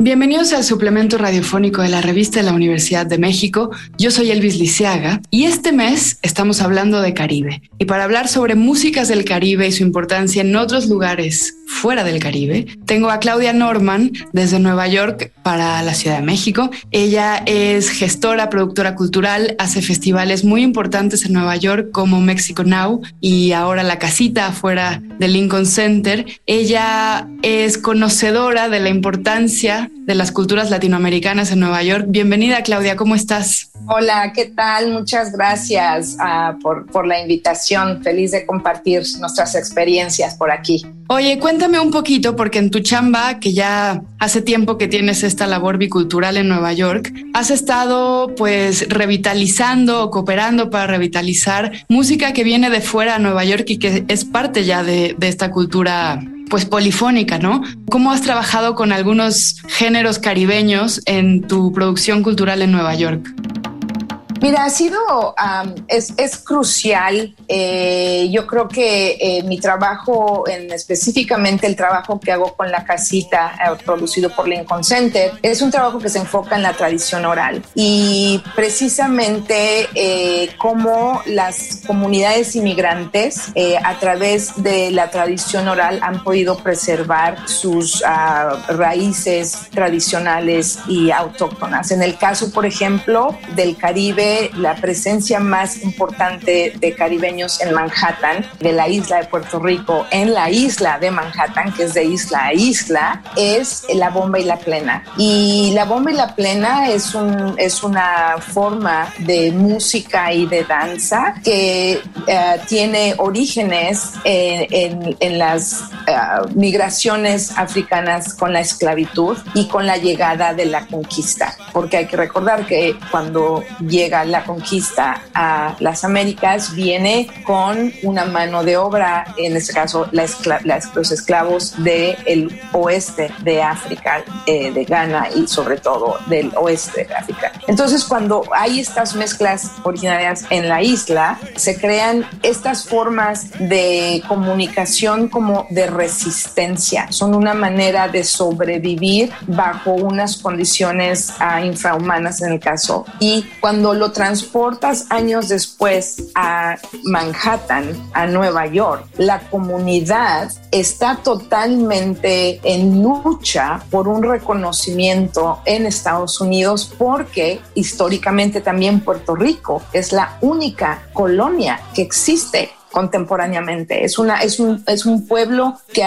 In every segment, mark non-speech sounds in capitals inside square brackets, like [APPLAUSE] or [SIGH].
Bienvenidos al suplemento radiofónico de la revista de la Universidad de México. Yo soy Elvis Liceaga y este mes estamos hablando de Caribe. Y para hablar sobre músicas del Caribe y su importancia en otros lugares fuera del Caribe, tengo a Claudia Norman desde Nueva York para la Ciudad de México. Ella es gestora, productora cultural, hace festivales muy importantes en Nueva York como Mexico Now y ahora La Casita afuera del Lincoln Center. Ella es conocedora de la importancia de las culturas latinoamericanas en Nueva York. Bienvenida Claudia, ¿cómo estás? Hola, ¿qué tal? Muchas gracias uh, por, por la invitación. Feliz de compartir nuestras experiencias por aquí. Oye, cuéntame un poquito, porque en tu chamba, que ya hace tiempo que tienes esta labor bicultural en Nueva York, has estado pues revitalizando o cooperando para revitalizar música que viene de fuera a Nueva York y que es parte ya de, de esta cultura pues polifónica, ¿no? ¿Cómo has trabajado con algunos géneros caribeños en tu producción cultural en Nueva York? Mira, ha sido, es, es, crucial. Eh, yo creo que eh, mi trabajo, en específicamente el trabajo que hago con la casita, eh, producido por Lincoln Center, es un trabajo que se enfoca en la tradición oral y precisamente cómo las comunidades inmigrantes a través de la tradición oral han podido preservar sus ah, raíces tradicionales y autóctonas. En el caso, por ejemplo, del Caribe, la presencia más importante de caribeños en Manhattan, de la isla de Puerto Rico, en la isla de Manhattan, que es de isla a isla, es la bomba y la plena. Y la bomba y la plena es, un, es una forma de música y de danza que eh, tiene orígenes en, en, las eh, migraciones africanas con la esclavitud y con la llegada de la conquista. Porque hay que recordar que cuando llega la conquista a las Américas viene con una mano de obra, en este caso los esclavos del oeste de África, eh, de Ghana y sobre todo del oeste de África. Entonces cuando hay estas mezclas originarias en la isla, se crean estas formas de comunicación como de resistencia. Son una manera de sobrevivir bajo unas condiciones ah, infrahumanas en el caso. Y cuando lo transportas años después a Manhattan, a Nueva York, la comunidad está totalmente en lucha por un reconocimiento en Estados Unidos porque históricamente también Puerto Rico es la única colonia que existe contemporáneamente. Es, una, es, un, es un pueblo que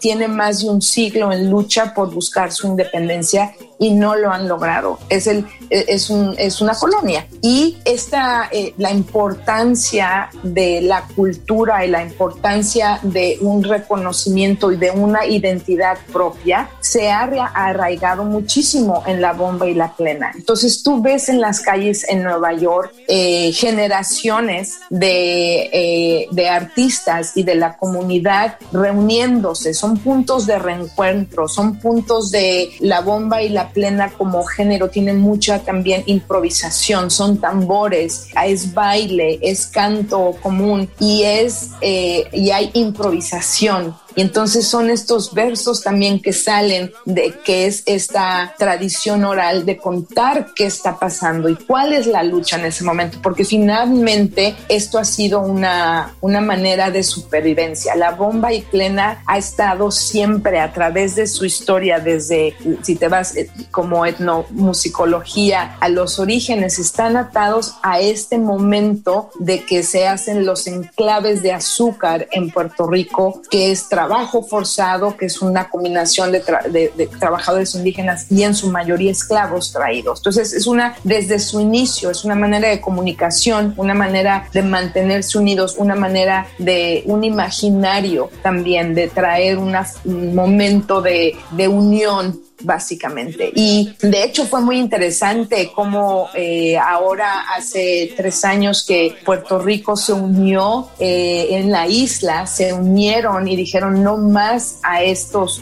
tiene más de un siglo en lucha por buscar su independencia y no lo han logrado. Es, el, es, un, es una colonia. Y esta, eh, la importancia de la cultura y la importancia de un reconocimiento y de una identidad propia se ha arraigado muchísimo en la bomba y la plena. Entonces tú ves en las calles en Nueva York eh, generaciones de, eh, de artistas y de la comunidad reuniéndose. Son puntos de reencuentro, son puntos de la bomba y la plena como género tiene mucha también improvisación, son tambores, es baile, es canto común y es eh, y hay improvisación. Y entonces son estos versos también que salen de que es esta tradición oral de contar qué está pasando y cuál es la lucha en ese momento, porque finalmente esto ha sido una, una manera de supervivencia. La bomba y plena ha estado siempre a través de su historia, desde, si te vas eh, como etnomusicología, a los orígenes, están atados a este momento de que se hacen los enclaves de azúcar en Puerto Rico, que es trabajo trabajo forzado, que es una combinación de, trabajadores indígenas y en su mayoría esclavos traídos. Entonces, es una, desde su inicio, es una manera de comunicación, una manera de mantenerse unidos, una manera de un imaginario también, de traer un momento de, de unión básicamente. Y de hecho fue muy interesante cómo eh, ahora hace tres años que Puerto Rico se unió eh, en la isla, se unieron y dijeron no más a estos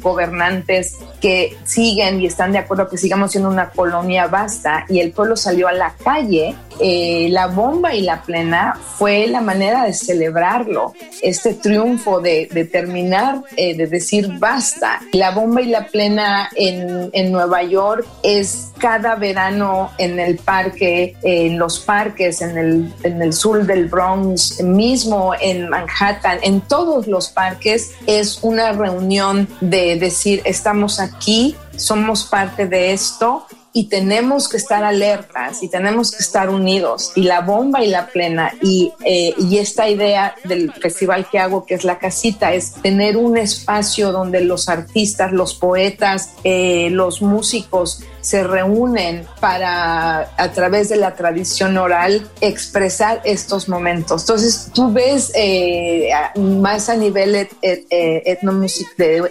gobernantes que siguen y están de acuerdo que sigamos siendo una colonia vasta y el pueblo salió a la calle, eh, la bomba y la plena fue la manera de celebrarlo, este triunfo de, terminar, eh, de decir basta. La bomba y la plena en, en, Nueva York es cada verano en el parque, en los parques, en el, en el sur del Bronx, mismo en Manhattan, en todos los parques, es una reunión de decir estamos aquí somos parte de esto y tenemos que estar alertas y tenemos que estar unidos. Y la bomba y la plena y, eh, y esta idea del festival que hago, que es la casita, es tener un espacio donde los artistas, los poetas, eh, los músicos se reúnen para, a través de la tradición oral, expresar estos momentos. Entonces, tú ves eh, más a nivel de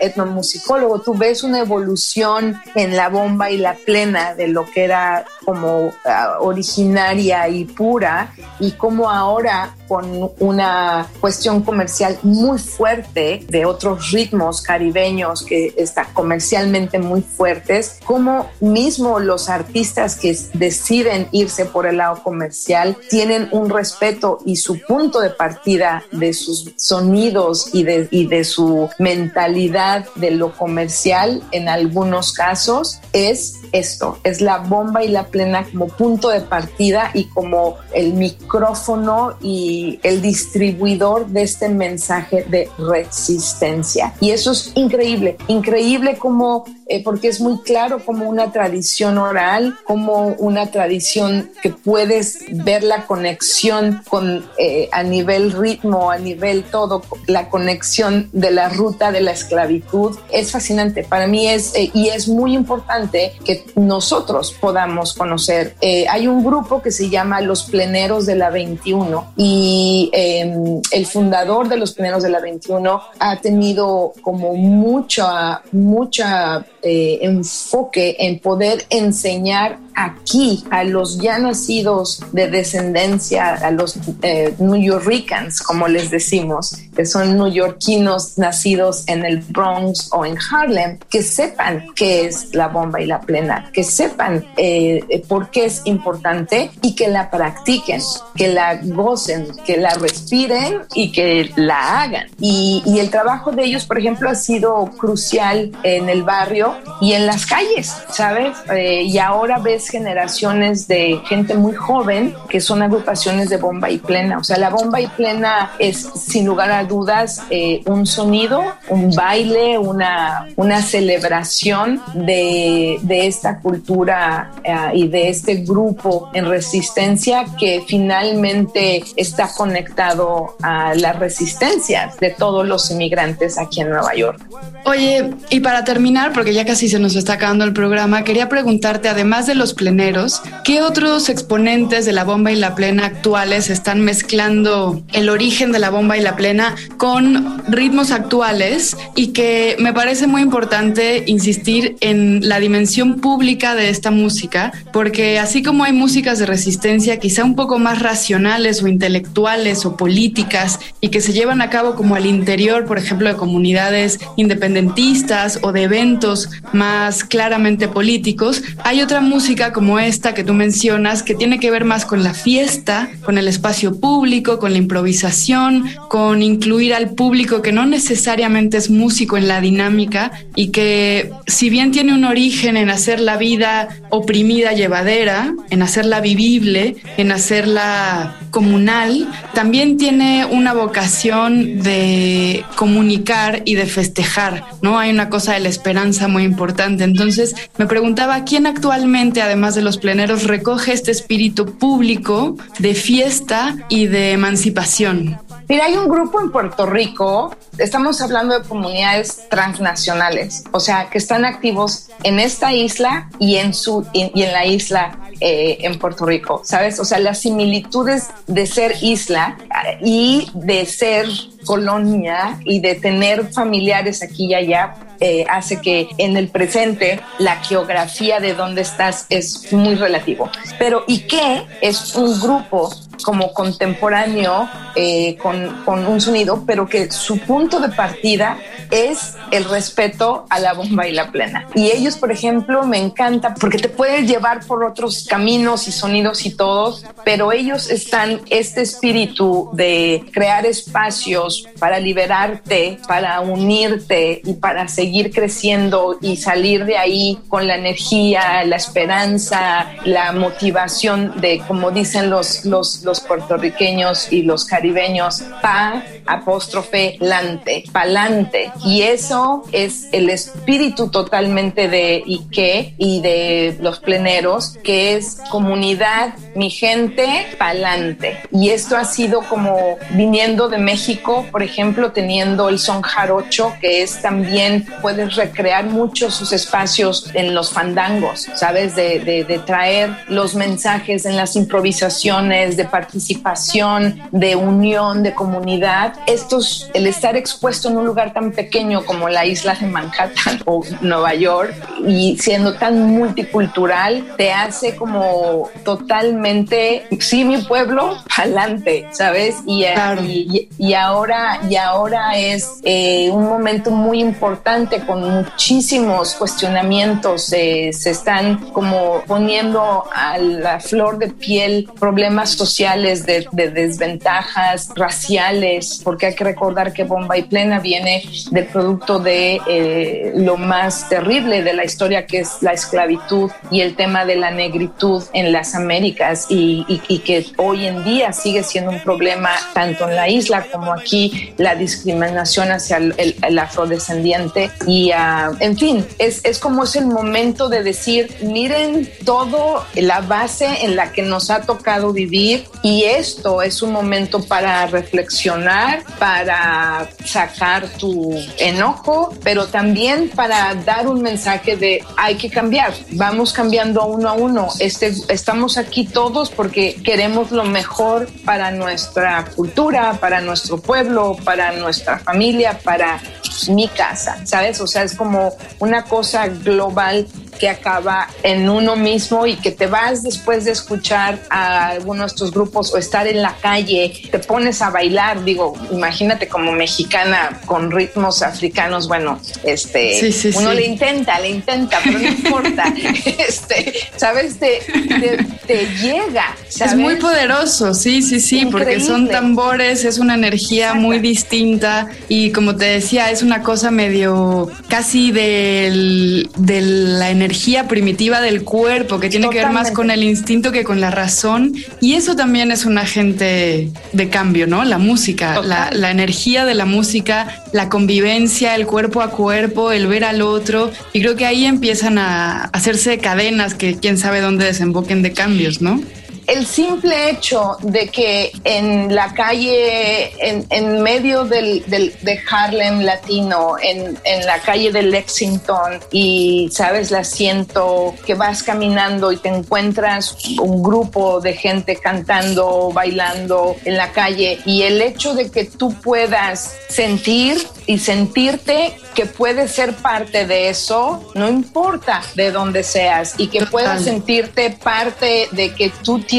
etnomusicólogo, tú ves una evolución en la bomba y la plena de lo que era como ah, originaria y pura y como ahora con una cuestión comercial muy fuerte de otros ritmos caribeños que están comercialmente muy fuertes, como mismo los artistas que deciden irse por el lado comercial tienen un respeto y su punto de partida de sus sonidos y de, y de su mentalidad de lo comercial en algunos casos es esto, es la bomba y la plena como punto de partida y como el micrófono y el distribuidor de este mensaje de resistencia. Y eso es increíble, increíble como eh, porque es muy claro como una tradición oral, como una tradición que puedes ver la conexión con eh, a nivel ritmo, a nivel todo, la conexión de la ruta de la esclavitud. Es fascinante. Para mí es, eh, y es muy importante que nosotros podamos conocer. hay un grupo que se llama Los Pleneros de la 21 y em, el fundador de los Pleneros de la 21 ha tenido como mucha, mucha eh, enfoque en poder enseñar aquí a los ya nacidos de descendencia, a los eh, New Yorkers, como les decimos, que son neoyorquinos nacidos en el Bronx o en Harlem, que sepan qué es la bomba y la plena, que sepan eh, por qué es importante y que la practiquen, que la gocen, que la respiren y que la hagan. Y, y el trabajo de ellos, por ejemplo, ha sido crucial en el barrio y en las calles, ¿sabes? Eh, y ahora ves generaciones de gente muy joven que son agrupaciones de bomba y plena. O sea, la bomba y plena es sin lugar a dudas eh, un sonido, un baile, una, una celebración de, de esta cultura eh, y de este grupo en resistencia que finalmente está conectado a las resistencias de todos los inmigrantes aquí en Nueva York. Oye, y para terminar, porque ya casi se nos está acabando el programa, quería preguntarte, además de los pleneros, ¿qué otros exponentes de la bomba y la plena actuales están mezclando el origen de la bomba y la plena con ritmos actuales? Y que me parece muy importante insistir en la dimensión pública de esta música, porque así como hay músicas de resistencia quizá un poco más racionales o intelectuales o políticas y que se llevan a cabo como al interior, por ejemplo, de comunidades independentistas o de eventos más claramente políticos, hay otra música como esta que tú mencionas que tiene que ver más con la fiesta, con el espacio público, con la improvisación, con incluir al público que no necesariamente es músico en la dinámica y que si bien tiene un origen en hacer la vida oprimida llevadera, en hacerla vivible, en hacerla comunal, también tiene una vocación de comunicar y de festejar, ¿no? Hay una cosa de la esperanza muy importante. Entonces, me preguntaba quién actualmente, además de los pleneros, recoge este espíritu público de fiesta y de emancipación. Mira, hay un grupo en Puerto Rico, estamos hablando de comunidades transnacionales, o sea, que están activos en esta isla y en, su, y en la isla eh, en Puerto Rico, ¿sabes? O sea, las similitudes de ser isla y de ser colonia y de tener familiares aquí y allá eh, hace que en el presente la geografía de dónde estás es muy relativo. Pero Ike es un grupo como contemporáneo eh, con, con, un sonido, pero que su punto de partida es el respeto a la bomba y la plena. Y ellos, por ejemplo, me encanta porque te puedes llevar por otros caminos y sonidos y todos, pero ellos están este espíritu de crear espacios para liberarte, para unirte y para seguir creciendo y salir de ahí con la energía, la esperanza, la motivación de, como dicen los, los, los puertorriqueños y los caribeños, pa, apóstrofe, lante, palante. Y eso es el espíritu totalmente de Ike y de los pleneros, que es comunidad, mi gente, palante. Y esto ha sido como viniendo de México, por ejemplo, teniendo el son jarocho, que es también, puedes recrear mucho sus espacios en los fandangos, ¿sabes? De, de, de traer los mensajes en las improvisaciones, de participación, de unión, de comunidad. Estos, el estar expuesto en un lugar tan pequeño como la isla de Manhattan o Nueva York y siendo tan multicultural, te hace como totalmente, sí, mi pueblo, adelante, ¿sabes? Y, y, y, ahora, y ahora es eh, un momento muy importante con muchísimos cuestionamientos, eh, se están como poniendo a la flor de piel problemas sociales de, de desventajas raciales, porque hay que recordar que Bomba y Plena viene del producto de eh, lo más terrible de la historia, que es la esclavitud y el tema de la negritud en las Américas y, y, y que hoy en día sigue siendo un problema tanto en la isla como aquí, la discriminación hacia el, el, el afrodescendiente y, uh, en fin, es, es como es el momento de decir, miren todo la base en la que nos ha tocado vivir y esto es un momento para reflexionar, para sacar tu enojo, pero también para dar un mensaje de hay que cambiar, vamos cambiando uno a uno, este, estamos aquí todos porque queremos lo mejor para nuestra cultura, para nuestro pueblo, para nuestra familia, para mi casa, ¿sabes? O sea, es como una cosa global que acaba en uno mismo y que te vas después de escuchar a alguno de estos grupos o estar en la calle, te pones a bailar, digo, imagínate como mexicana con ritmos africanos, bueno, este, sí, sí, uno sí. le intenta, le intenta, pero no importa, [LAUGHS] este, ¿sabes? Te, te, te llega. ¿sabes? Es muy poderoso, sí, sí, sí, Increíble. porque son tambores, es una energía Exacto. muy distinta y como te decía, es una cosa medio casi del, de la energía primitiva del cuerpo, que tiene Totalmente. que ver más con el instinto que con la razón. Y eso también es un agente de cambio, ¿no? La música, la, la, energía de la música, la convivencia, el cuerpo a cuerpo, el ver al otro. Y creo que ahí empiezan a hacerse cadenas que quién sabe dónde desemboquen de cambios, ¿no? El simple hecho de que en la calle, en, en medio del, del, de Harlem latino, en, en, la calle de Lexington, y sabes, la siento que vas caminando y te encuentras un grupo de gente cantando, bailando en la calle, y el hecho de que tú puedas sentir y sentirte que puedes ser parte de eso, no importa de dónde seas, y que puedas sentirte parte de que tú tienes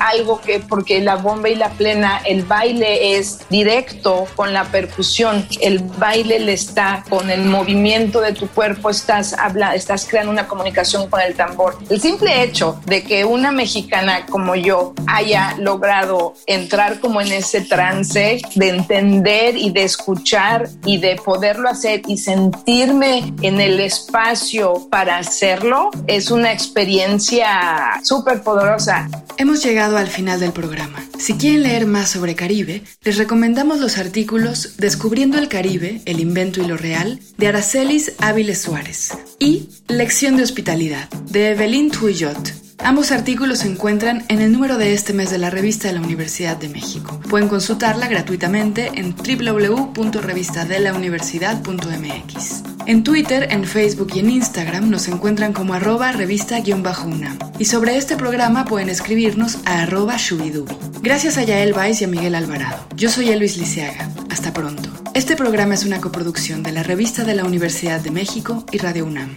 algo que, porque la bomba y la plena, el baile es directo con la percusión, el baile le está con el movimiento de tu cuerpo, estás, habla, estás creando una comunicación con el tambor. El simple hecho de que una mexicana como yo haya logrado entrar como en ese trance de entender y de escuchar y de poderlo hacer y sentirme en el espacio para hacerlo es una experiencia súper poderosa. Hemos llegado al final del programa. Si quieren leer más sobre Caribe, les recomendamos los artículos Descubriendo el Caribe, el invento y lo real, de Aracelis Áviles Suárez, y Lección de Hospitalidad, de Evelyn Tuyot. Ambos artículos se encuentran en el número de este mes de la revista de la Universidad de México. Pueden consultarla gratuitamente en www.revistadelauniversidad.mx. En Twitter, en Facebook y en Instagram nos encuentran como arroba revista-unam. Y sobre este programa pueden escribirnos a arroba shubidubi. Gracias a Yael Vais y a Miguel Alvarado. Yo soy Elvis Liceaga. Hasta pronto. Este programa es una coproducción de la Revista de la Universidad de México y Radio UNAM.